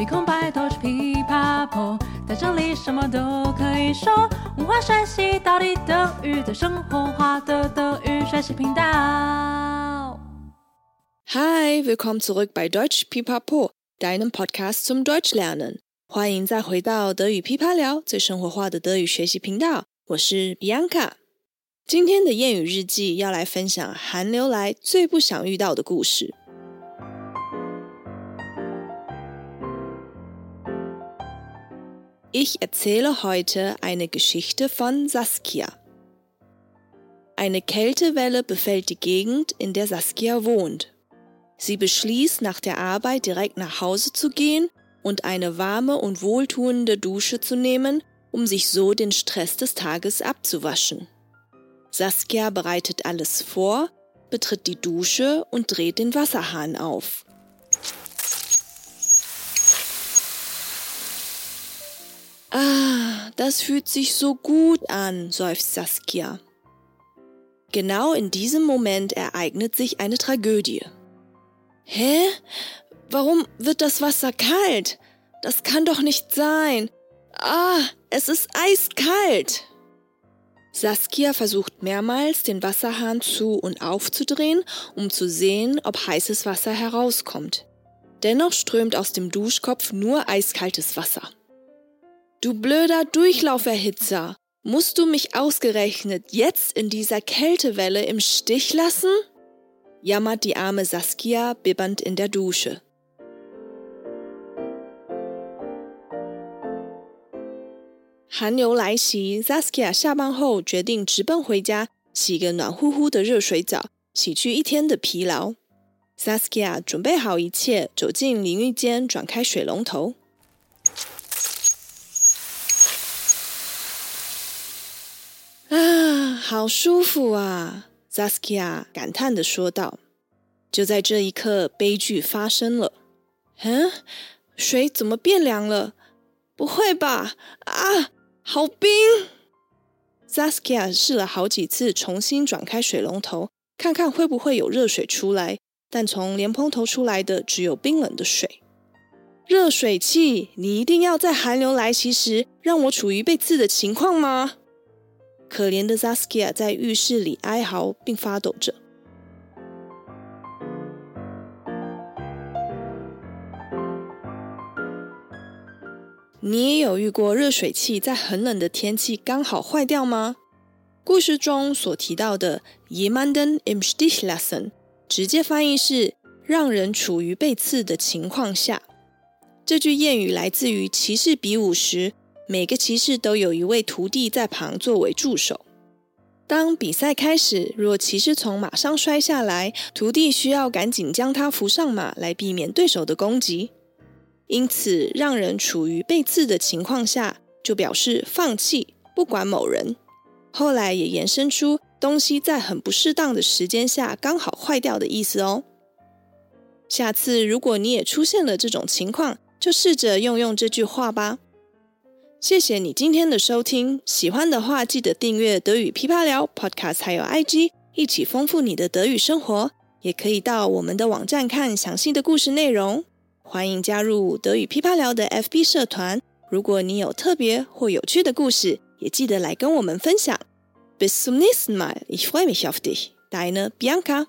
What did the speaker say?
没空拜托去噼啪婆，在这里什么都可以说。文化学习到底等于在生活化的德语学习频道。Hi, willkommen zurück bei Deutsch Pipapo, deinem Podcast zum Deutschlernen。欢迎再回到德语噼啪聊，最生活化的德语学习频道。我是 Bianca。今天的谚语日记要来分享寒流来最不想遇到的故事。Ich erzähle heute eine Geschichte von Saskia. Eine Kältewelle befällt die Gegend, in der Saskia wohnt. Sie beschließt, nach der Arbeit direkt nach Hause zu gehen und eine warme und wohltuende Dusche zu nehmen, um sich so den Stress des Tages abzuwaschen. Saskia bereitet alles vor, betritt die Dusche und dreht den Wasserhahn auf. Ah, das fühlt sich so gut an, seufzt Saskia. Genau in diesem Moment ereignet sich eine Tragödie. Hä? Warum wird das Wasser kalt? Das kann doch nicht sein. Ah, es ist eiskalt. Saskia versucht mehrmals, den Wasserhahn zu und aufzudrehen, um zu sehen, ob heißes Wasser herauskommt. Dennoch strömt aus dem Duschkopf nur eiskaltes Wasser. Du blöder Durchlauferhitzer! Musst du mich ausgerechnet jetzt in dieser Kältewelle im Stich lassen? jammert die arme Saskia bibbernd in der Dusche. 寒流来袭，Saskia 下班后决定直奔回家，洗个暖乎乎的热水澡，洗去一天的疲劳。Saskia 准备好一切，走进淋浴间，转开水龙头。 啊，好舒服啊！Zaskia 感叹的说道。就在这一刻，悲剧发生了。嗯，水怎么变凉了？不会吧？啊！好冰！Zaskia 试了好几次，重新转开水龙头，看看会不会有热水出来。但从莲蓬头出来的只有冰冷的水。热水器，你一定要在寒流来袭时让我处于被刺的情况吗？可怜的 Saskia 在浴室里哀嚎并发抖着。你也有遇过热水器在很冷的天气刚好坏掉吗？故事中所提到的 jemanden im Stich lassen，直接翻译是让人处于被刺的情况下。这句谚语来自于骑士比武时，每个骑士都有一位徒弟在旁作为助手。当比赛开始，若骑士从马上摔下来，徒弟需要赶紧将他扶上马，来避免对手的攻击。因此，让人处于被刺的情况下，就表示放弃不管某人。后来也延伸出东西在很不适当的时间下刚好坏掉的意思哦。下次如果你也出现了这种情况，就试着用用这句话吧。谢谢你今天的收听，喜欢的话记得订阅德语噼啪聊 Podcast，还有 IG，一起丰富你的德语生活。也可以到我们的网站看详细的故事内容。欢迎加入德语噼啪聊的 FB 社团。如果你有特别或有趣的故事，也记得来跟我们分享。Bis zum nächsten Mal. Ich freue mich auf dich. Deine Bianca.